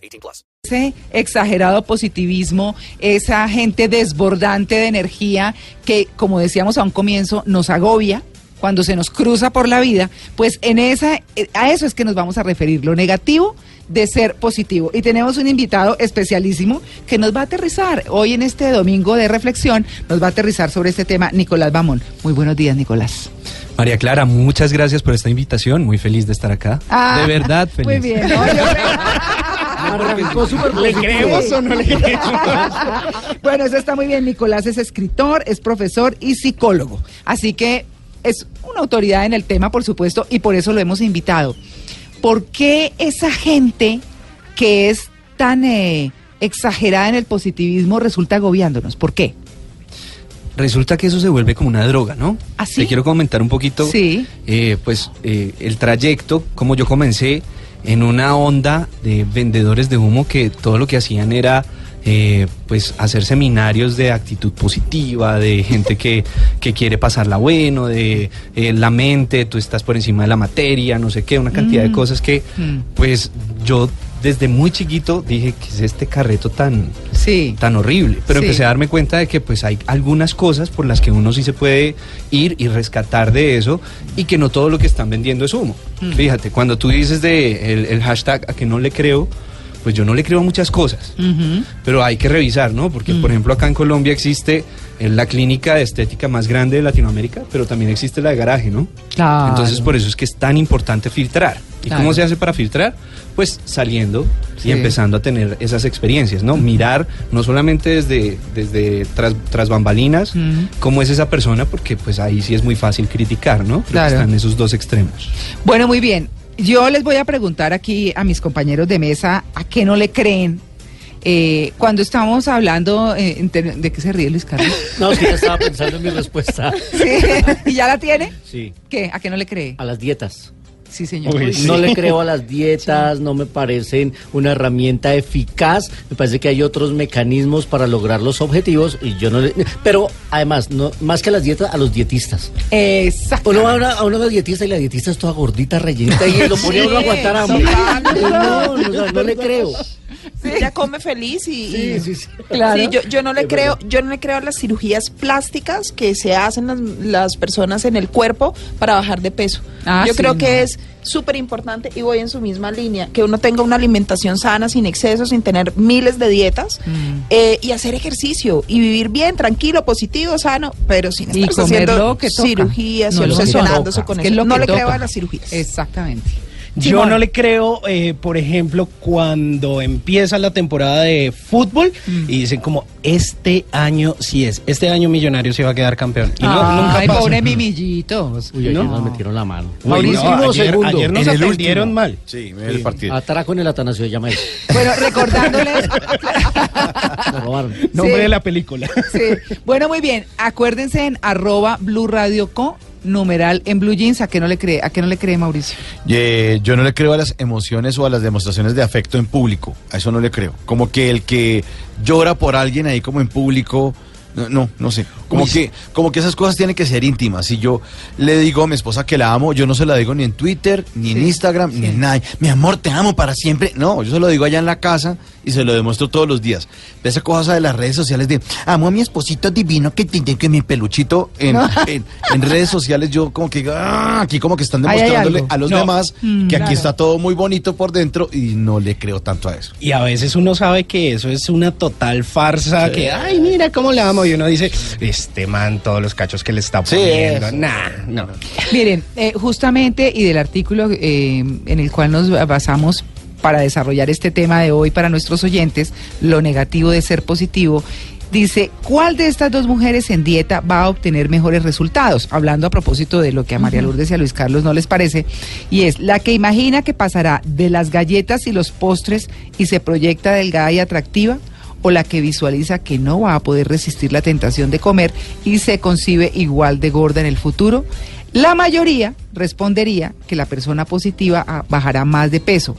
18 plus. Ese exagerado positivismo, esa gente desbordante de energía que, como decíamos a un comienzo, nos agobia cuando se nos cruza por la vida, pues en esa, a eso es que nos vamos a referir. Lo negativo de ser positivo. Y tenemos un invitado especialísimo que nos va a aterrizar hoy en este domingo de reflexión, nos va a aterrizar sobre este tema, Nicolás Bamón. Muy buenos días, Nicolás. María Clara, muchas gracias por esta invitación. Muy feliz de estar acá. Ah, de verdad, feliz. Muy bien. ¿no? ¿Le creemos o no le creemos? bueno, eso está muy bien. Nicolás es escritor, es profesor y psicólogo. Así que es una autoridad en el tema, por supuesto, y por eso lo hemos invitado. ¿Por qué esa gente que es tan eh, exagerada en el positivismo resulta agobiándonos? ¿Por qué? Resulta que eso se vuelve como una droga, ¿no? ¿Ah, sí? Te quiero comentar un poquito, Sí. eh, pues, eh, el trayecto, como yo comencé en una onda de vendedores de humo que todo lo que hacían era, eh, pues, hacer seminarios de actitud positiva, de gente que, que quiere pasarla bueno, de eh, la mente, tú estás por encima de la materia, no sé qué, una cantidad de cosas que, Mm. pues, yo desde muy chiquito dije que es este carreto tan Sí. tan horrible. Pero Sí. empecé a darme cuenta de que pues hay algunas cosas por las que uno sí se puede ir y rescatar de eso y que no todo lo que están vendiendo es humo. Mm. Fíjate, cuando tú dices de el, el hashtag a que no le creo, pues yo no le creo muchas cosas. Ujú. Pero hay que revisar, ¿no? Porque, Mm. por ejemplo, acá en Colombia existe eh, la clínica de estética más grande de Latinoamérica, pero también existe la de garaje, ¿no? Claro. Entonces, por eso es que es tan importante filtrar. ¿Y Claro. cómo se hace para filtrar? Pues saliendo Sí. y empezando a tener esas experiencias, ¿no? Mirar no solamente desde, desde tras, tras bambalinas, cómo es esa persona, porque pues ahí sí es muy fácil criticar, ¿no? Creo que Claro. están esos dos extremos. Bueno, muy bien. Yo les voy a preguntar aquí a mis compañeros de mesa a qué no le creen. Eh, cuando estamos hablando, eh, ¿de qué se ríe Luis Carlos? No, es que ya estaba pensando en mi respuesta. Sí. ¿Y ya la tiene? Sí, ¿Qué? ¿A qué no le cree? a las dietas. Sí, señor. Uy, sí. No le creo a las dietas, no me parecen una herramienta eficaz. Me parece que hay otros mecanismos para lograr los objetivos y yo no le... Pero además, no, más que a las dietas, a los dietistas. Exacto. Uno va a una, a una dietista y la dietista es toda gordita, rellenita y lo pone a uno a aguantar hambre. No, no, no le creo. Ella come feliz y, Sí, y- sí, sí. Claro. Sí, yo, yo no le creo, yo no le creo a las cirugías plásticas que se hacen las, las personas en el cuerpo para bajar de peso. Ah, yo sí, creo no. que es súper importante y voy en su misma línea, que uno tenga una alimentación sana, sin exceso, sin tener miles de dietas Mm. eh, y hacer ejercicio y vivir bien, tranquilo, positivo, sano, pero sin estar haciendo lo que toca. cirugías No, y obsesionándose con Es que eso. es lo no que le creo toca. a las cirugías. Exactamente. Yo no le creo, eh, por ejemplo, cuando empieza la temporada de fútbol Mm. y dicen como, este año sí es, este año Millonario se va a quedar campeón. Y no, nunca Ay, pasa. pobre mimillitos. Uy, ayer ¿No? nos metieron la mano. Uy, Mauricio, no, ayer, segundo. ayer nos atendieron mal. Sí, el partido. Atraco en el Atanasio de Llama Bueno, recordándoles. Robaron. Nombre Sí. de la película. Sí. Bueno, muy bien. Acuérdense en arroba Blue Radio Co, numeral en Blue Jeans. ¿A qué no le cree? ¿A qué no le cree Mauricio? Yo no le creo a las emociones o a las demostraciones de afecto en público. A eso no le creo. Como que el que llora por alguien ahí como en público. No, no, no sé. Como Uy, que, como que esas cosas tienen que ser íntimas. Si yo le digo a mi esposa que la amo, yo no se la digo ni en Twitter, ni en Sí, Instagram, ni en nada. Mi amor, te amo para siempre. No, yo se lo digo allá en la casa y se lo demuestro todos los días. Esa cosa de las redes sociales de amo a mi esposito divino que tiene que mi peluchito en, en, en redes sociales, yo como que ah, aquí como que están demostrándole a los No. demás Mm, que aquí claro. está todo muy bonito por dentro y no le creo tanto a eso. Y a veces uno sabe que eso es una total farsa, que, ay, mira cómo la amo. Y uno dice, este man, todos los cachos que le está Sí, poniendo. eso. Nah, no. Miren, eh, justamente y del artículo eh, en el cual nos basamos para desarrollar este tema de hoy para nuestros oyentes, lo negativo de ser positivo, Dice, ¿cuál de estas dos mujeres en dieta va a obtener mejores resultados? Hablando a propósito de lo que a María Lourdes y a Luis Carlos no les parece. Y es la que imagina que pasará de las galletas y los postres y se proyecta delgada y atractiva o la que visualiza que no va a poder resistir la tentación de comer y se concibe igual de gorda en el futuro? La mayoría respondería que la persona positiva ah, bajará más de peso,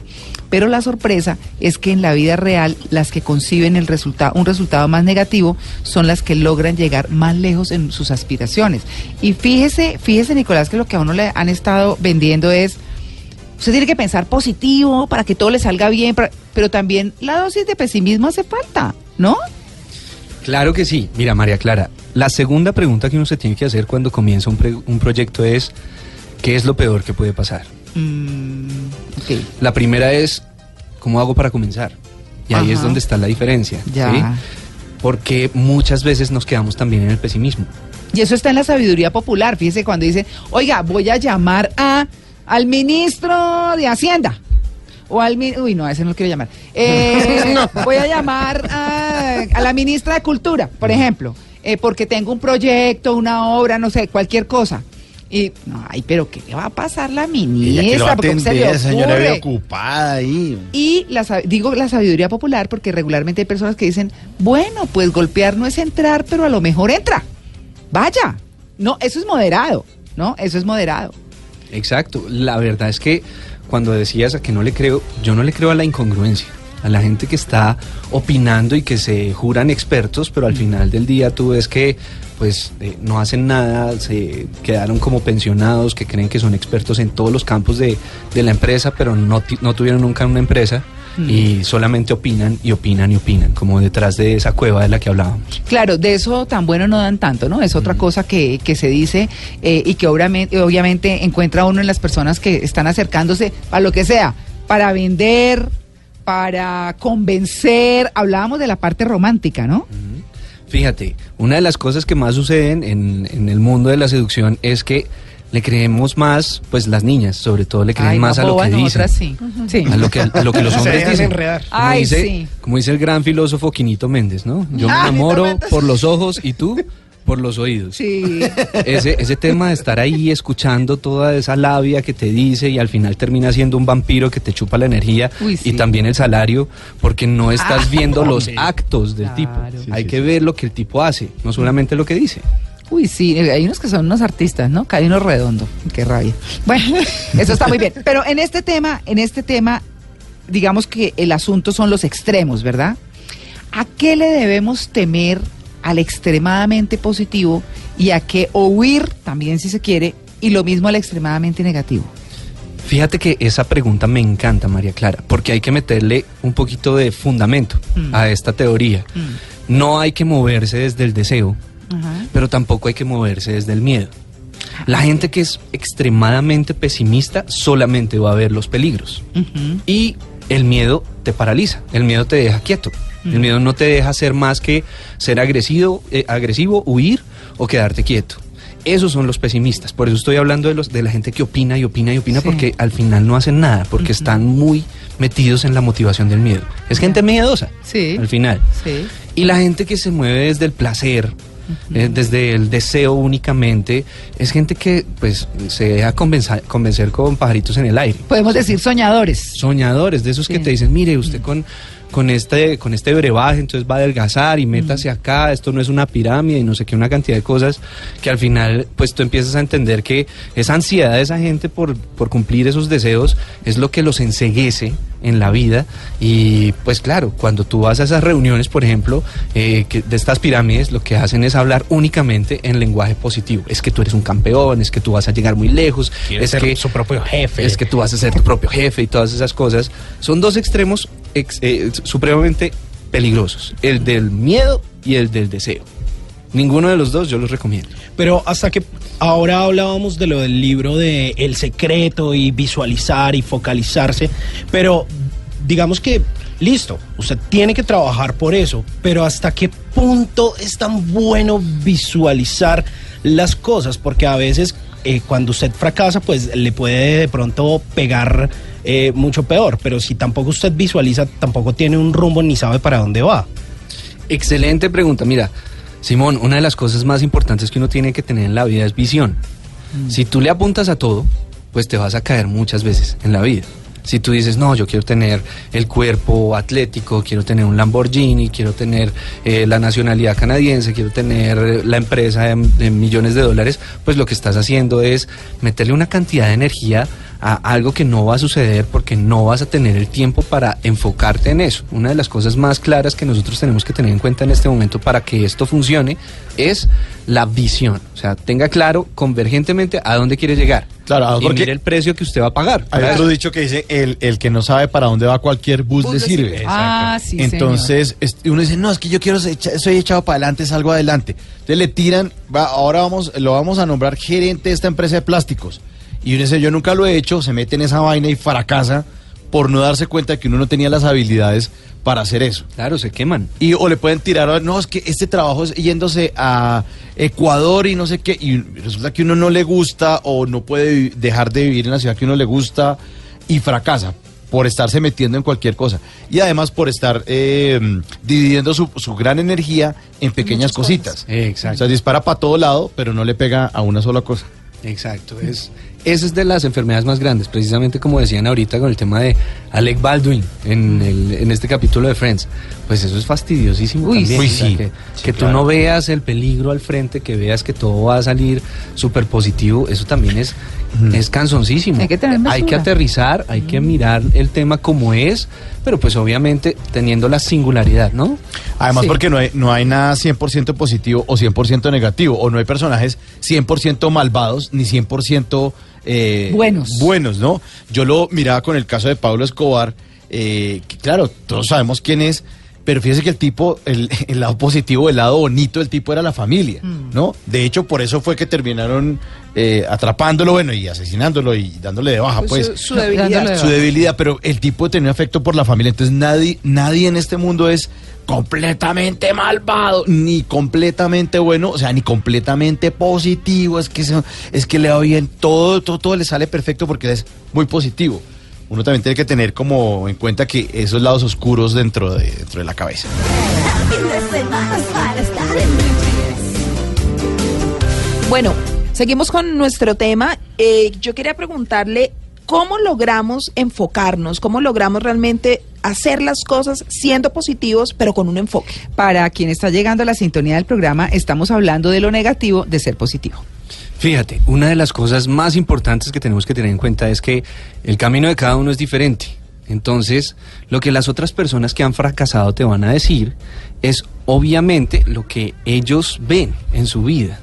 pero la sorpresa es que en la vida real las que conciben el resultado, un resultado más negativo son las que logran llegar más lejos en sus aspiraciones. Y fíjese, fíjese Nicolás, que lo que a uno le han estado vendiendo es, usted tiene que pensar positivo para que todo le salga bien, pero también la dosis de pesimismo hace falta, ¿no? Claro que sí. Mira, María Clara, la segunda pregunta que uno se tiene que hacer cuando comienza un, pre- un proyecto es, ¿qué es lo peor que puede pasar? Mm, ok. La primera es, ¿cómo hago para comenzar? Y ahí es donde está la diferencia. Ya. ¿sí? Porque muchas veces nos quedamos también en el pesimismo. Y eso está en la sabiduría popular. Fíjese cuando dice, oiga, voy a llamar a al ministro de Hacienda. O al uy no, a ese no lo quiero llamar. Eh, Voy a llamar a, a la ministra de Cultura, por ejemplo, eh, porque tengo un proyecto, una obra, no sé, cualquier cosa. Y, no, ay, pero ¿qué le va a pasar la ministra? a ¿Por qué se le señora, ocurre? ve ocupada ahí. Y la, digo la sabiduría popular porque regularmente hay personas que dicen, bueno, pues golpear no es entrar, pero a lo mejor entra. Vaya. No, eso es moderado, ¿no? Eso es moderado. Exacto. La verdad es que cuando decías a que no le creo, yo no le creo a la incongruencia. A la gente que está opinando y que se juran expertos, pero al final del día tú ves que pues eh, no hacen nada, se quedaron como pensionados, que creen que son expertos en todos los campos de, de la empresa, pero no, no tuvieron nunca una empresa y solamente opinan y opinan y opinan, como detrás de esa cueva de la que hablábamos. Claro, de eso tan bueno no dan tanto, ¿no? Es otra cosa que, que se dice eh, y que obviamente, obviamente encuentra uno en las personas que están acercándose a lo que sea, para vender, para convencer. Hablábamos de la parte romántica, ¿no? Fíjate, una de las cosas que más suceden en, en el mundo de la seducción es que le creemos más, pues las niñas, sobre todo le creen Ay, más no, a lo boba, que dicen. sí. Sí. A lo que, a lo que los hombres dicen. enredar. Como, Ay, dice, sí. como dice el gran filósofo Quinito Méndez, ¿no? Yo me Ah, enamoro por los ojos y tú por los oídos. Sí. Ese, ese tema de estar ahí escuchando toda esa labia que te dice y al final termina siendo un vampiro que te chupa la energía Uy, sí. y también el salario porque no estás Ah, viendo los actos del tipo. Sí, Hay sí, que sí. ver lo que el tipo hace, no solamente lo que dice. Uy, sí, eh, hay unos que son unos artistas, ¿no? Hay uno redondo. Qué rabia. Bueno, eso está muy bien. Pero en este tema, en este tema, digamos que el asunto son los extremos, ¿verdad? ¿A qué le debemos temer al extremadamente positivo y a qué huir, también si se quiere, y lo mismo al extremadamente negativo? Fíjate que esa pregunta me encanta, María Clara, porque hay que meterle un poquito de fundamento Mm. a esta teoría. No hay que moverse desde el deseo, Ajá. pero tampoco hay que moverse desde el miedo. La gente que es extremadamente pesimista solamente va a ver los peligros. Y el miedo te paraliza, el miedo te deja quieto. El miedo no te deja hacer más que ser agresivo, eh, agresivo, huir o quedarte quieto. Esos son los pesimistas. Por eso estoy hablando de, los, de la gente que opina y opina y opina Sí. porque al final no hacen nada, porque están muy metidos en la motivación del miedo. Es gente miedosa. Sí. Al final. Sí. Y la gente que se mueve desde el placer, eh, desde el deseo únicamente, es gente que pues se deja convencer con pajaritos en el aire. Podemos decir soñadores. Soñadores, de esos que te dicen, mire, usted con, con este con este brebaje entonces va a adelgazar y métase acá, esto no es una pirámide y no sé qué, una cantidad de cosas que al final pues tú empiezas a entender que esa ansiedad de esa gente por, por cumplir esos deseos es lo que los enseguece en la vida y pues claro, cuando tú vas a esas reuniones, por ejemplo, eh, que de estas pirámides, lo que hacen es hablar únicamente en lenguaje positivo. Es que tú eres un campeón, es que tú vas a llegar muy lejos, Quiere es ser que su propio jefe. es que tú vas a ser tu propio jefe y todas esas cosas. Son dos extremos eh, supremamente peligrosos, el del miedo y el del deseo. Ninguno de los dos yo los recomiendo. Pero hasta que ahora hablábamos de lo del libro de El secreto y visualizar y focalizarse, pero digamos que listo, usted tiene que trabajar por eso, pero hasta qué punto es tan bueno visualizar las cosas, porque a veces eh, cuando usted fracasa, pues le puede de pronto pegar eh, mucho peor, pero si tampoco usted visualiza, tampoco tiene un rumbo ni sabe para dónde va. Excelente pregunta. Mira, Simón, una de las cosas más importantes que uno tiene que tener en la vida es visión. Si tú le apuntas a todo, pues te vas a caer muchas veces en la vida. Si tú dices, no, yo quiero tener el cuerpo atlético, quiero tener un Lamborghini, quiero tener eh, la nacionalidad canadiense, quiero tener eh, la empresa de, de millones de dólares, pues lo que estás haciendo es meterle una cantidad de energía a algo que no va a suceder porque no vas a tener el tiempo para enfocarte en eso. Una de las cosas más claras que nosotros tenemos que tener en cuenta en este momento para que esto funcione es la visión. O sea, tenga claro convergentemente a dónde quiere llegar. Claro, y porque- mire el precio que usted va a pagar. Hay otro dicho que dice, el, el que no sabe para dónde va cualquier bus, le sirve. Ah, sí, Entonces, es- uno dice, no, es que yo quiero, ser soy echado para adelante, salgo adelante. Entonces le tiran, va, ahora vamos, lo vamos a nombrar gerente de esta empresa de plásticos. Y uno dice, yo nunca lo he hecho, se mete en esa vaina y fracasa por no darse cuenta de que uno no tenía las habilidades para hacer eso. Claro, se queman. Y o le pueden tirar, no, es que este trabajo es yéndose a Ecuador y no sé qué, y resulta que uno no le gusta o no puede dejar de vivir en la ciudad que uno le gusta y fracasa por estarse metiendo en cualquier cosa. Y además por estar eh, dividiendo su, su gran energía en pequeñas cositas. Exacto. O sea, dispara para todo lado, pero no le pega a una sola cosa. Exacto, es, esa es de las enfermedades más grandes, precisamente como decían ahorita con el tema de Alec Baldwin en, el- en este capítulo de Friends. Pues eso es fastidiosísimo Uy, también. sí. o sea, Sí, que sí, que tú no veas el peligro al frente, que veas que todo va a salir súper positivo, eso también es, es cansoncísimo. Hay que tener Hay que aterrizar, hay que mirar el tema como es, pero pues obviamente teniendo la singularidad, ¿no? Además, Sí. porque no hay, no hay nada 100% positivo o 100% negativo, o no hay personajes 100% malvados ni 100% eh, Buenos. Buenos, ¿no? Yo lo miraba con el caso de Pablo Escobar, eh, que claro, todos sabemos quién es, pero fíjese que el tipo, el, el lado positivo, el lado bonito del tipo era la familia, ¿no? De hecho, por eso fue que terminaron eh, atrapándolo, bueno, y asesinándolo y dándole de baja, Pues pues. su, su debilidad. Su debilidad, pero el tipo tenía afecto por la familia. Entonces nadie, nadie en este mundo es completamente malvado, ni completamente bueno, o sea, ni completamente positivo. Es que, se- es que le va bien, todo, todo, todo le sale perfecto porque es muy positivo. Uno también tiene que tener como en cuenta que esos lados oscuros dentro de, dentro de la cabeza. Bueno, seguimos con nuestro tema. Eh, yo quería preguntarle cómo logramos enfocarnos, cómo logramos realmente hacer las cosas siendo positivos, pero con un enfoque. Para quien está llegando a la sintonía del programa, estamos hablando de lo negativo de ser positivo. Fíjate, una de las cosas más importantes que tenemos que tener en cuenta es que el camino de cada uno es diferente. Entonces, lo que las otras personas que han fracasado te van a decir es obviamente lo que ellos ven en su vida.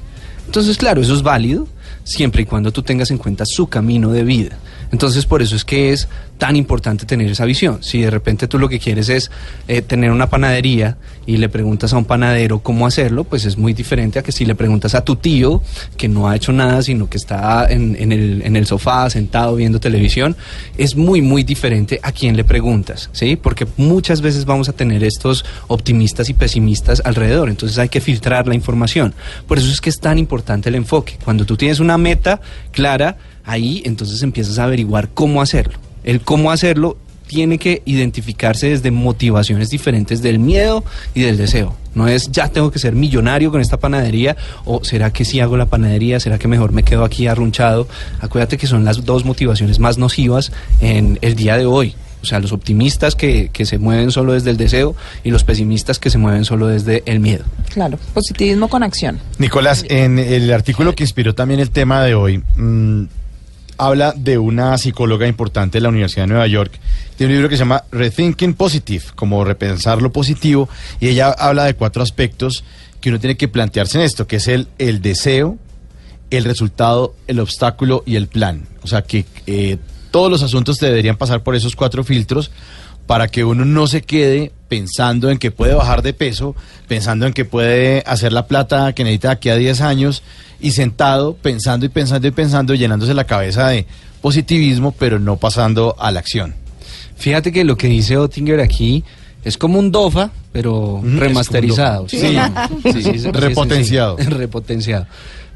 Entonces, claro, eso es válido siempre y cuando tú tengas en cuenta su camino de vida. Entonces, por eso es que es tan importante tener esa visión. Si de repente tú lo que quieres es eh, tener una panadería y le preguntas a un panadero cómo hacerlo, pues es muy diferente a que si le preguntas a tu tío que no ha hecho nada, sino que está en, en el, en el sofá sentado viendo televisión, es muy, muy diferente a quien le preguntas, ¿sí? Porque muchas veces vamos a tener estos optimistas y pesimistas alrededor, entonces hay que filtrar la información. Por eso es que es tan importante el enfoque. Cuando tú tienes una meta clara, ahí entonces empiezas a averiguar cómo hacerlo. El cómo hacerlo tiene que identificarse desde motivaciones diferentes del miedo y del deseo. No es ya tengo que ser millonario con esta panadería o será que si hago la panadería, será que mejor me quedo aquí arrunchado. Acuérdate que son las dos motivaciones más nocivas en el día de hoy. O sea, los optimistas que, que se mueven solo desde el deseo y los pesimistas que se mueven solo desde el miedo. Claro, positivismo con acción. Nicolás, en el artículo que inspiró también el tema de hoy, mm, habla de una psicóloga importante de la Universidad de Nueva York. Tiene un libro que se llama Rethinking Positive, como repensar lo positivo, y ella habla de cuatro aspectos que uno tiene que plantearse en esto, que es el, el deseo, el resultado, el obstáculo y el plan. O sea que eh, todos los asuntos deberían pasar por esos cuatro filtros para que uno no se quede pensando en que puede bajar de peso, pensando en que puede hacer la plata que necesita aquí a 10 años y sentado pensando y pensando y pensando, llenándose la cabeza de positivismo, pero no pasando a la acción. Fíjate que lo que dice Ottinger aquí es como un DOFA, pero Mm, remasterizado. Sí. Sí, sí, sí, sí, Repotenciado. repotenciado.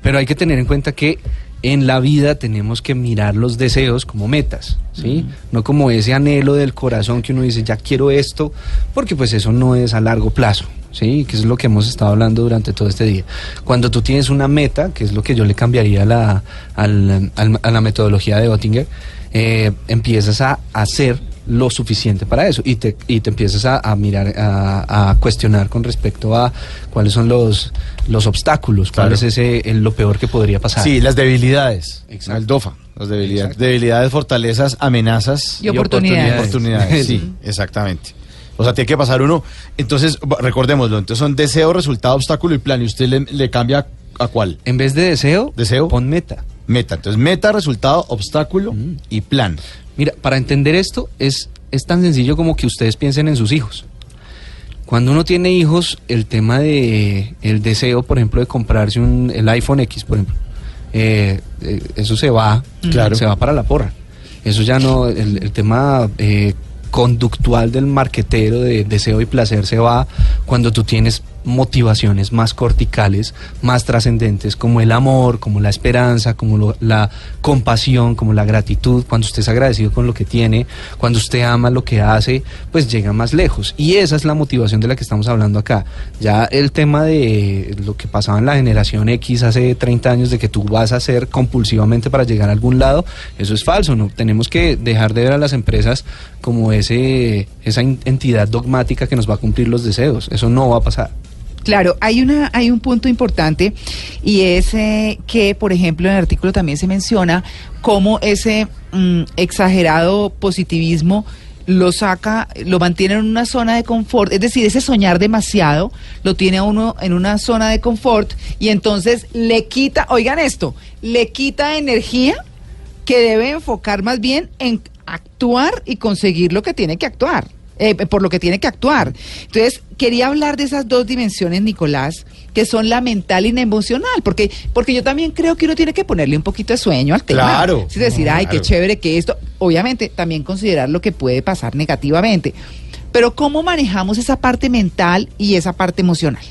Pero hay que tener en cuenta que en la vida tenemos que mirar los deseos como metas, ¿sí? No como ese anhelo del corazón que uno dice, ya quiero esto, porque pues eso no es a largo plazo, ¿sí? Que es lo que hemos estado hablando durante todo este día. Cuando tú tienes una meta, que es lo que yo le cambiaría a la, al- al- a la metodología de Oettinger, eh, empiezas a hacer lo suficiente para eso y te, y te empiezas a, a mirar, a, a cuestionar con respecto a cuáles son los, los obstáculos, cuál Claro. es ese, el- lo peor que podría pasar. Sí, las debilidades. Exacto. El DOFA. Las debilidades. Exacto. Debilidades, fortalezas, amenazas Y oportunidades. oportunidades. Sí, exactamente. O sea, tiene que pasar uno. Entonces, recordémoslo. Entonces son deseo, resultado, obstáculo y plan. ¿Y usted le, le cambia a cuál? En vez de deseo, Deseo. pon meta. Meta. Entonces, meta, resultado, obstáculo Mm. y plan. Mira, para entender esto es, es tan sencillo como que ustedes piensen en sus hijos. Cuando uno tiene hijos, el tema de el deseo, por ejemplo, de comprarse un, el iPhone X, por ejemplo, eh, eh, eso se va, Claro. se va para la porra. Eso ya no, el, el tema eh, conductual del marquetero de deseo y placer se va cuando tú tienes motivaciones más corticales, más trascendentes, como el amor, como la esperanza, como lo- la compasión, como la gratitud, cuando usted es agradecido con lo que tiene, cuando usted ama lo que hace, pues llega más lejos. Y esa es la motivación de la que estamos hablando acá. Ya el tema de lo que pasaba en la generación X hace 30 años, de que tú vas a hacer compulsivamente para llegar a algún lado, eso es falso, ¿no? Tenemos que dejar de ver a las empresas como ese, esa en- entidad dogmática que nos va a cumplir los deseos. Eso no va a pasar. Claro, hay una, hay un punto importante y es eh, que, por ejemplo, en el artículo también se menciona cómo ese mm, exagerado positivismo lo saca, lo mantiene en una zona de confort, es decir, ese soñar demasiado lo tiene a uno en una zona de confort y entonces le quita, oigan esto, le quita energía que debe enfocar más bien en actuar y conseguir lo que tiene que actuar, eh, por lo que tiene que actuar. Entonces, quería hablar de esas dos dimensiones, Nicolás, que son la mental y la emocional, porque, porque yo también creo que uno tiene que ponerle un poquito de sueño al tema. Claro. Es decir, ay, qué chévere que esto, obviamente también considerar lo que puede pasar negativamente. Pero ¿cómo manejamos esa parte mental y esa parte emocional?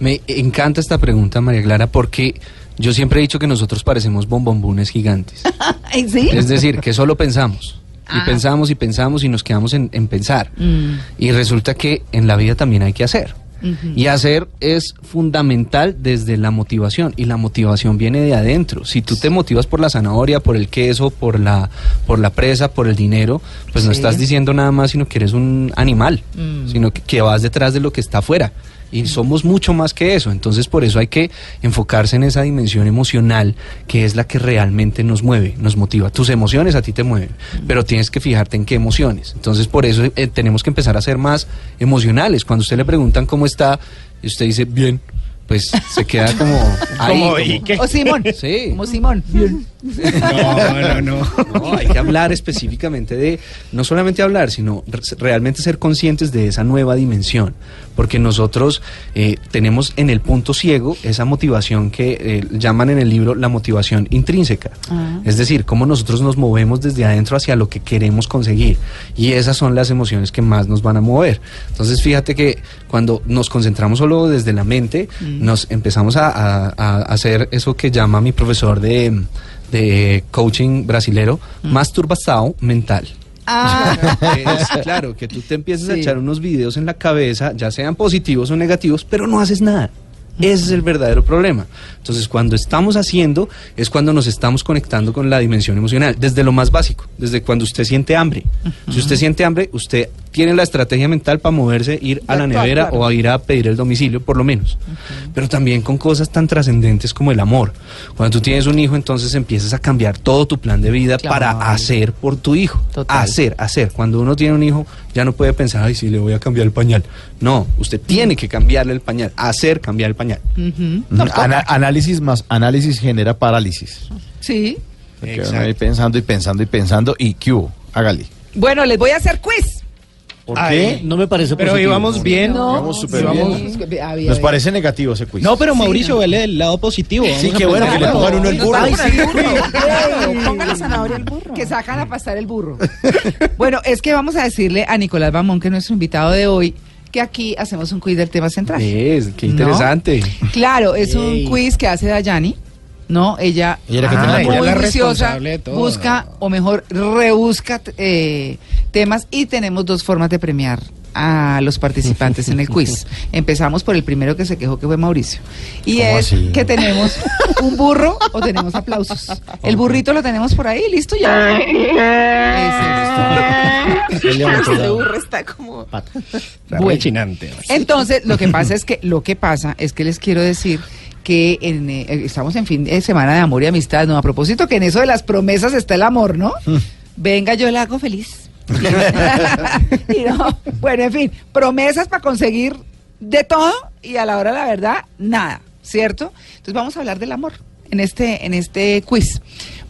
Me encanta esta pregunta, María Clara, porque yo siempre he dicho que nosotros parecemos bombombunes gigantes. Es decir, que solo pensamos. Y pensamos y pensamos y nos quedamos en, en pensar. Mm. Y resulta que en la vida también hay que hacer. Y hacer es fundamental desde la motivación. Y la motivación viene de adentro. Si tú te motivas por la zanahoria, por el queso, por la, por la presa, por el dinero, pues no estás diciendo nada más, sino que eres un animal. Mm. Sino que, que vas detrás de lo que está afuera. Y somos mucho más que eso. Entonces, por eso hay que enfocarse en esa dimensión emocional que es la que realmente nos mueve, nos motiva. Tus emociones a ti te mueven, pero tienes que fijarte en qué emociones. Entonces, por eso eh, tenemos que empezar a ser más emocionales. Cuando usted le preguntan cómo está, y usted dice, bien, pues se queda como ahí. Como, como- ¿y qué? O Simón. Sí. Como Simón. Bien. No, no, no. No, hay que hablar específicamente de, no solamente hablar, sino re- realmente ser conscientes de esa nueva dimensión, porque nosotros eh, tenemos en el punto ciego esa motivación que eh, llaman en el libro la motivación intrínseca, Ah. es decir, cómo nosotros nos movemos desde adentro hacia lo que queremos conseguir, y esas son las emociones que más nos van a mover. Entonces, fíjate que cuando nos concentramos solo desde la mente, nos empezamos a, a- a hacer eso que llama mi profesor de de coaching brasilero, masturbação mental. Ah, Es, claro, que tú te empiezas a echar unos videos en la cabeza, ya sean positivos o negativos, pero no haces nada. Ese es el verdadero problema. Entonces, cuando estamos haciendo, es cuando nos estamos conectando con la dimensión emocional, desde lo más básico, desde cuando usted siente hambre. Si usted siente hambre, usted tiene la estrategia mental para moverse, ir a la nevera claro. o a ir a pedir el domicilio, por lo menos. Pero también con cosas tan trascendentes como el amor. Cuando tú tienes un hijo, entonces empiezas a cambiar todo tu plan de vida Claro. para hacer por tu hijo. Total. Hacer, hacer. Cuando uno tiene un hijo, ya no puede pensar, ay, sí, le voy a cambiar el pañal. No, usted tiene que cambiarle el pañal, hacer cambiar el pañal. Ana- análisis más análisis genera parálisis. Sí. Porque uno ahí pensando y pensando y pensando y ¿qué hubo? Hágale. Bueno, les voy a hacer quiz. ¿Por Ay, qué? No me parece Pero positivo. íbamos bien. No, Vamos súper sí, bien. había- Nos parece negativo ese quiz. No, pero Mauricio, vele del lado positivo. Sí, qué bueno que le pongan uno el burro. Ay, sí, Claro, Ponga la zanahoria al burro. que sacan a pasar el burro. bueno, es que vamos a decirle a Nicolás Bamón, que es nuestro invitado de hoy, que aquí hacemos un quiz del tema central. Es, qué ¿No? interesante. Claro, es un quiz que hace Dayani, ¿no? Ella, Ella era que Ah, ella muy todo. busca, o mejor, rebusca eh, temas y tenemos dos formas de premiar a los participantes en el quiz. Empezamos por el primero que se quejó, que fue Mauricio. Y ¿Cómo es así? que tenemos un burro o tenemos aplausos. El burrito lo tenemos por ahí, listo ya. Ese, Este burro está como... Bueno. Entonces, lo que pasa es que lo que pasa es que les quiero decir que en, eh, estamos en fin de semana de amor y amistad, no a propósito que en eso de las promesas está el amor, ¿no? Venga, yo la hago feliz. Y no, bueno, en fin, promesas para conseguir de todo y a la hora de la verdad nada, ¿cierto? Entonces vamos a hablar del amor en este en este quiz.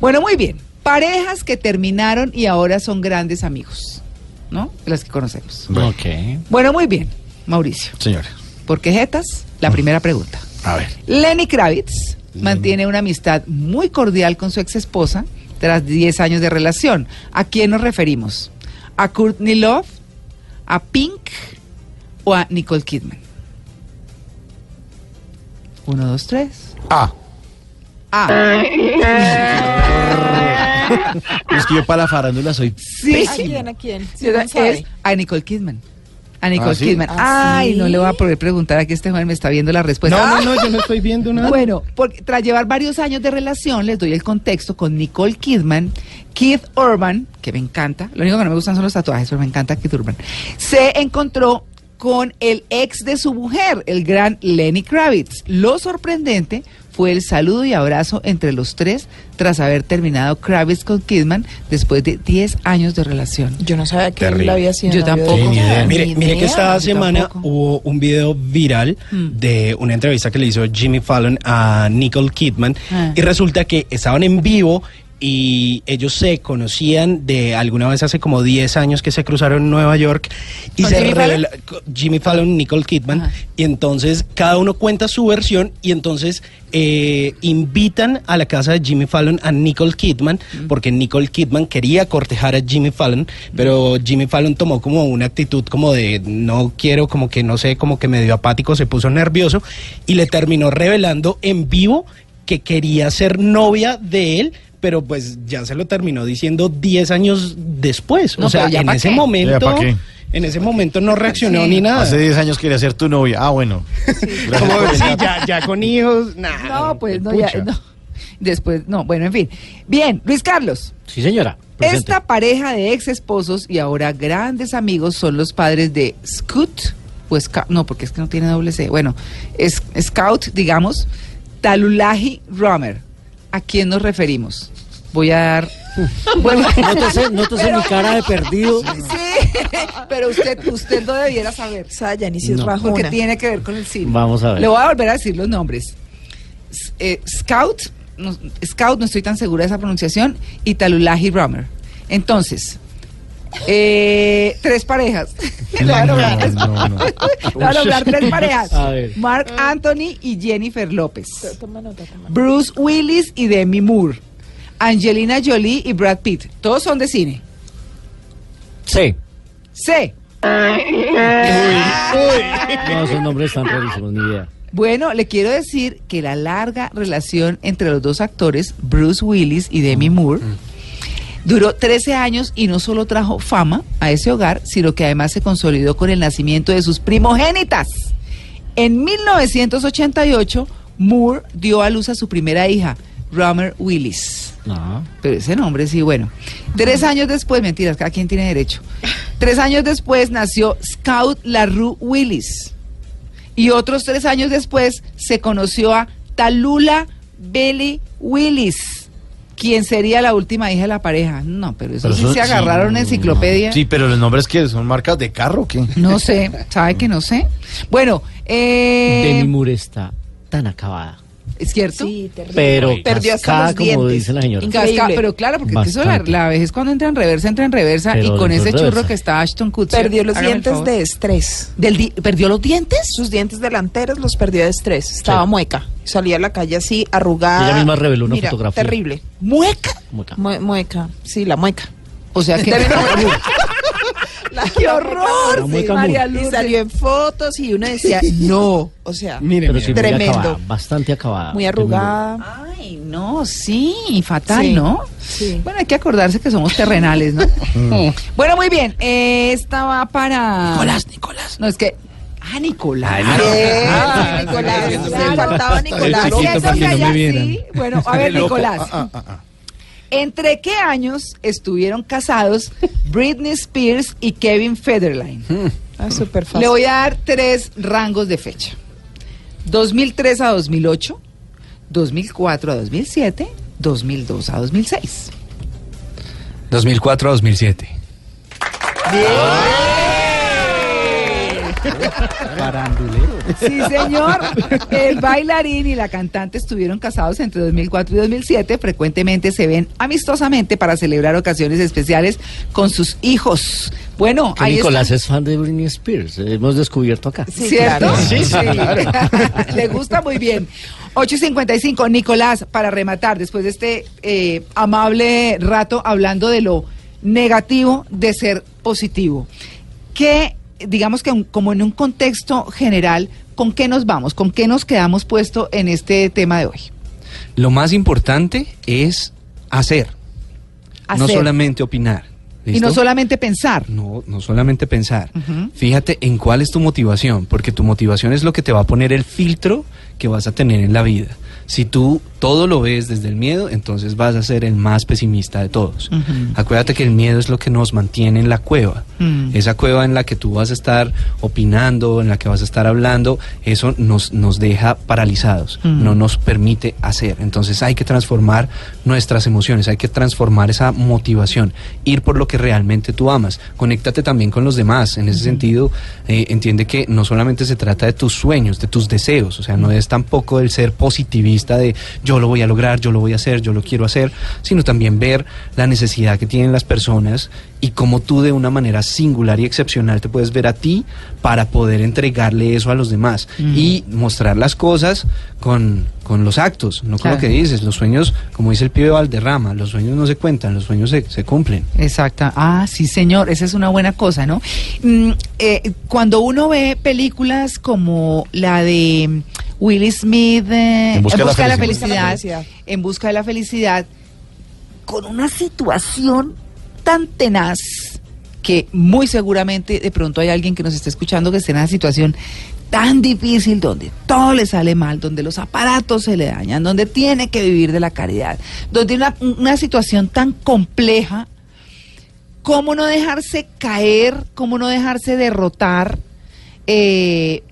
Bueno, muy bien. Parejas que terminaron y ahora son grandes amigos, ¿no? Las que conocemos. Ok. Bueno, muy bien, Mauricio. Señora, ¿Por qué jetas? La primera pregunta. A ver. Lenny Kravitz mantiene una amistad muy cordial con su ex esposa tras 10 años de relación. ¿A quién nos referimos? ¿A Courtney Love? ¿A Pink? ¿O a Nicole Kidman? Uno, dos, tres. Ah, Ah, es que yo para la farándula soy sí. ¿A quién? ¿A quién? Sí, Es a Nicole Kidman. A Nicole ¿Ah, sí? Kidman. ¿Ah, Ay, sí? no le voy a poder preguntar aquí este joven me está viendo la respuesta. No, no, no, yo no estoy viendo nada. Bueno, porque tras llevar varios años de relación, les doy el contexto con Nicole Kidman, Keith Urban, que me encanta, lo único que no me gustan son los tatuajes, pero me encanta Keith Urban, se encontró con el ex de su mujer, el gran Lenny Kravitz. Lo sorprendente fue el saludo y abrazo entre los tres tras haber terminado Kravitz con Kidman después de 10 años de relación. Yo no sabía que Terrible. él había sido Yo tampoco. Ni Mire, Ni mire que idea. esta yo semana tampoco. hubo un video viral Mm. de una entrevista que le hizo Jimmy Fallon a Nicole Kidman Ah. y resulta que estaban en vivo y ellos se conocían de alguna vez hace como 10 años que se cruzaron en Nueva York y ¿Con se Jimmy revela co- Jimmy Fallon, Nicole Kidman. Ajá. y entonces cada uno cuenta su versión y entonces eh, invitan a la casa de Jimmy Fallon a Nicole Kidman porque Nicole Kidman quería cortejar a Jimmy Fallon pero Jimmy Fallon tomó como una actitud como de no quiero como que no sé como que medio apático se puso nervioso y le terminó revelando en vivo que quería ser novia de él pero pues ya se lo terminó diciendo 10 años después No, o sea en ese qué. momento en ese momento no reaccionó Sí. ni nada Hace 10 años quería ser tu novia. Ah, bueno. Como sí, ya, ya con hijos, nada. No, pues no, ya, no. Después, no, bueno, en fin. Bien, Luis Carlos. Sí, señora. presente. Esta pareja de ex esposos y ahora grandes amigos son los padres de Scoot, o Scout, no, porque es que no tiene doble C. Bueno, es Scout, digamos, Talulahi Romer. ¿A quién nos referimos? Voy a dar. Bueno, Nótese, nótese mi cara de perdido. sí, pero usted, usted no debiera saber. Saya, ni si es No. rajona. Porque tiene que ver con el cine. Vamos a ver. Le voy a volver a decir los nombres. Eh, Scout, no, Scout, no estoy tan segura de esa pronunciación, y Talulahi Romer. Entonces, eh, tres parejas. No, no, no. le voy a nombrar tres parejas. A ver. Mark Anthony y Jennifer López. Toma nota, toma nota. Bruce Willis y Demi Moore. Angelina Jolie y Brad Pitt. Todos son de cine. Sí. C. No, esos nombres están rarísimos, ni idea. Bueno, le quiero decir que la larga relación entre los dos actores, Bruce Willis y Demi Moore, duró 13 años y no solo trajo fama a ese hogar, sino que además se consolidó con el nacimiento de sus primogénitas. En 1988, Moore dio a luz a su primera hija, Romer Willis. No. Pero ese nombre sí, bueno. Tres años después, mentiras, cada quien tiene derecho. Tres años después nació Scout LaRue Willis. Y otros tres años después se conoció a Talula Belly Willis, quien sería la última hija de la pareja. No, pero eso Pero sí eso- se agarraron en enciclopedia. Sí, pero los nombres que son marcas de carro, ¿o ¿qué? No sé, ¿sabe que no sé? Bueno, eh, Demi Moore está tan acabada. ¿Es cierto? Sí, terrible. Pero Perdió hasta cascada, los como dientes. dice la señora. Casca- pero claro, porque es que eso la, la vejez cuando entra en reversa, entra en reversa Pero y con ese en churro reversa. que está Ashton Kutcher. Perdió los dientes de estrés. Del di- ¿Perdió los dientes? Sus dientes delanteros los perdió de estrés. Estaba Sí. mueca. Salía a la calle así, arrugada. Ella misma reveló una Mira, fotografía. Terrible. ¿Mueca? Como acá. Mue- mueca. Sí, la mueca. O sea que... ¡Qué horror! Sí. María Y Lourdes. salió en fotos y uno decía, no, o sea, Mire, Pero mire. sí, muy Tremendo. acabada, bastante acabada. muy arrugada. Ay, no, sí, fatal, Sí, ¿no? sí. Bueno, hay que acordarse que somos terrenales, ¿no? bueno, muy bien. eh, esta va para. Nicolás, Nicolás. No, es que. Ah, Nicolás. Ay, Bien, Ah, Nicolás. claro. Le faltaba Nicolás. para que vieran. sí. Bueno, a ver, Nicolás. Ah, ah, ah. ¿Entre qué años estuvieron casados Britney Spears y Kevin Federline? Ah, súper fácil. Le voy a dar tres rangos de fecha. 2003 a 2008, 2004 a 2007, 2002 a 2006. 2004 a 2007. Parandulero. Sí, señor. El bailarín y la cantante estuvieron casados entre 2004 y 2007. Frecuentemente se ven amistosamente para celebrar ocasiones especiales con sus hijos. Bueno, Que ahí Nicolás está. es fan de Britney Spears. Hemos descubierto acá. Sí, ¿Cierto? claro. Sí, sí. Le gusta muy bien. 8.55. Nicolás, para rematar, después de este eh, amable rato hablando de lo negativo de ser positivo, que digamos que un- como en un contexto general, ¿con qué nos vamos? ¿Con qué nos quedamos puesto en este tema de hoy? Lo más importante es hacer, no Hacer. solamente opinar. Y no solamente pensar. No, no solamente pensar. Fíjate en cuál es tu motivación, porque tu motivación es lo que te va a poner el filtro que vas a tener en la vida. Si tú todo lo ves desde el miedo, entonces vas a ser el más pesimista de todos. Acuérdate que el miedo es lo que nos mantiene en la cueva. Mm. Esa cueva en la que tú vas a estar opinando, en la que vas a estar hablando, eso nos, nos deja paralizados, Mm. no nos permite hacer. Entonces hay que transformar nuestras emociones, hay que transformar esa motivación, ir por lo que realmente tú amas. Conéctate también con los demás. En ese sentido, eh, entiende que no solamente se trata de tus sueños, de tus deseos, o sea, no es tampoco el ser positivista de yo lo voy a lograr, yo lo voy a hacer, yo lo quiero hacer, sino también ver la necesidad que tienen las personas y cómo tú de una manera singular y excepcional te puedes ver a ti para poder entregarle eso a los demás y mostrar las cosas con, con los actos, no con Claro. lo que dices. Los sueños, como dice el pibe Valderrama, los sueños no se cuentan, los sueños se, se cumplen. Exacta. Ah, sí, señor. Esa es una buena cosa, ¿no? Mm, eh, cuando uno ve películas como la de Will Smith, eh, En busca de la de la felicidad. felicidad, en busca de la felicidad, con una situación tan tenaz que muy seguramente de pronto hay alguien que nos está escuchando que esté en una situación tan difícil donde todo le sale mal, donde los aparatos se le dañan, donde tiene que vivir de la caridad, donde una, una situación tan compleja, cómo no dejarse caer, cómo no dejarse derrotar eh,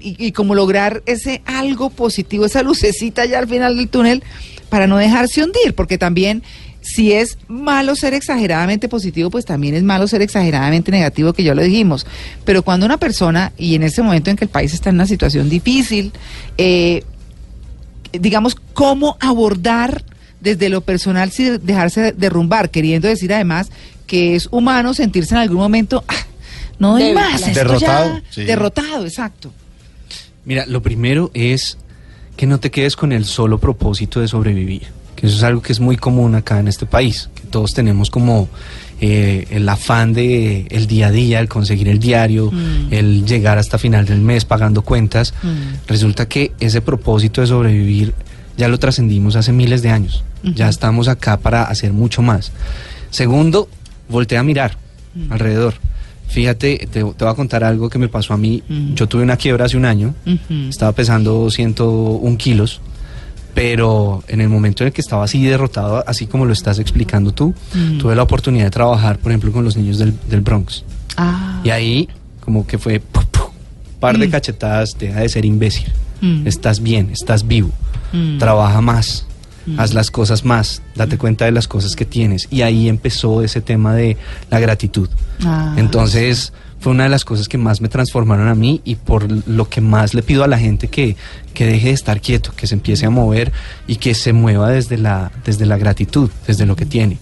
y, y cómo lograr ese algo positivo, esa lucecita ya al final del túnel para no dejarse hundir, porque también si es malo ser exageradamente positivo, pues también es malo ser exageradamente negativo, que ya lo dijimos. Pero cuando una persona, y en este momento en que el país está en una situación difícil, eh, digamos, cómo abordar desde lo personal sin dejarse derrumbar, queriendo decir además que es humano sentirse en algún momento, "Ah, no Débil, más, Derrotado, ya- sí. derrotado, exacto. Mira, lo primero es que no te quedes con el solo propósito de sobrevivir, que eso es algo que es muy común acá en este país, que todos tenemos como eh, el afán de el día a día, el conseguir el diario, Mm. el llegar hasta final del mes pagando cuentas. Mm. Resulta que ese propósito de sobrevivir ya lo trascendimos hace miles de años. Ya estamos acá para hacer mucho más. Segundo, voltea a mirar alrededor. Fíjate, te, te voy a contar algo que me pasó a mí. Yo tuve una quiebra hace un año. Ujú. Estaba pesando 101 kilos, pero en el momento en el que estaba así derrotado, así como lo estás explicando tú, Mm. tuve la oportunidad de trabajar, por ejemplo, con los niños del, del Bronx. Ah. Y ahí, como que fue pu, pu, par de Mm. cachetadas, deja de ser imbécil. Mm. Estás bien, estás vivo. Mm. Trabaja más. Haz las cosas más, date cuenta de las cosas que tienes. Y ahí empezó ese tema de la gratitud. Ah. Entonces fue una de las cosas que más me transformaron a mí y por lo que más le pido a la gente que, que deje de estar quieto, que se empiece a mover y que se mueva desde la, desde la gratitud, desde lo que tiene.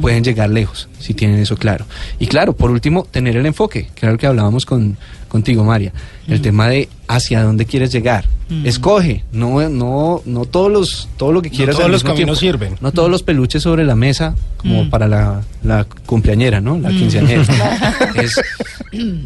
Pueden llegar lejos si tienen eso claro. Y claro, por último, tener el enfoque, que era lo que hablábamos con, contigo, María. El tema de hacia dónde quieres llegar. Escoge, no, no, no todos los, todo lo que quieras. todos los caminos tiempo. sirven. No todos los peluches sobre la mesa, como para la, la cumpleañera, ¿no? La quinceañera. Es-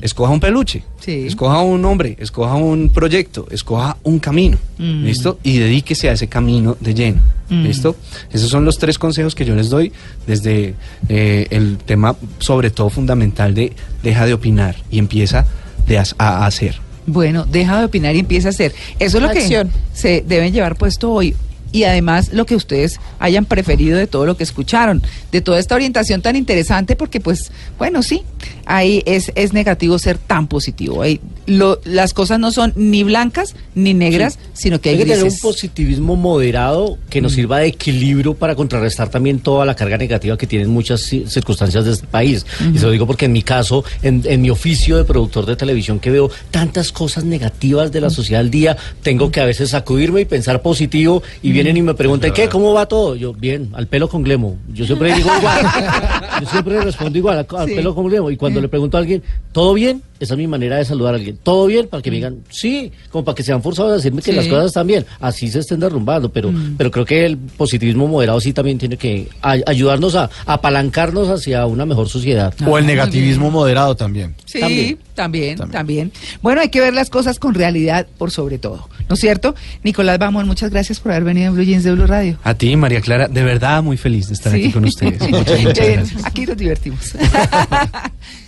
escoja un peluche, Sí. escoja un hombre, escoja un proyecto, escoja un camino, ¿listo? Y dedíquese a ese camino de lleno, ¿listo? Esos son los tres consejos que yo les doy desde eh, el tema, sobre todo fundamental, de deja de opinar y empieza de as- a hacer. Bueno, deja de opinar y empieza a hacer. Eso es lo Acción. que se deben llevar puesto hoy. Y además lo que ustedes hayan preferido de todo lo que escucharon, de toda esta orientación tan interesante, porque pues, bueno, sí, ahí es, es negativo ser tan positivo. Ahí lo- las cosas no son ni blancas ni negras, sino que hay, Hay que tener un positivismo moderado que nos sirva de equilibrio para contrarrestar también toda la carga negativa que tienen muchas ci- circunstancias de este país. Y se lo digo porque en mi caso, en, en mi oficio de productor de televisión, que veo tantas cosas negativas de la sociedad al día, tengo que a veces sacudirme y pensar positivo y vienen y me preguntan, ¿qué? ¿Cómo va todo? Yo, bien, al pelo con glemo. Yo siempre digo igual. Yo siempre respondo igual, al, Sí. pelo con glemo. Y cuando le pregunto a alguien, ¿todo bien? Esa es mi manera de saludar a alguien. ¿Todo bien? Para que me digan, sí, como para que sean forzados a decirme que Sí. las cosas están bien. Así se estén derrumbando, pero, pero creo que el positivismo moderado sí también tiene que ay- ayudarnos a, a apalancarnos hacia una mejor sociedad. O el negativismo moderado también. Sí, También. también, también, También. Bueno, hay que ver las cosas con realidad por sobre todo, ¿no es cierto? Nicolás Bamón, muchas gracias por haber venido en Blue Jeans de Blue Radio. A ti, María Clara, de verdad muy feliz de estar Sí. aquí con ustedes. Muchas, muchas gracias. Aquí nos divertimos.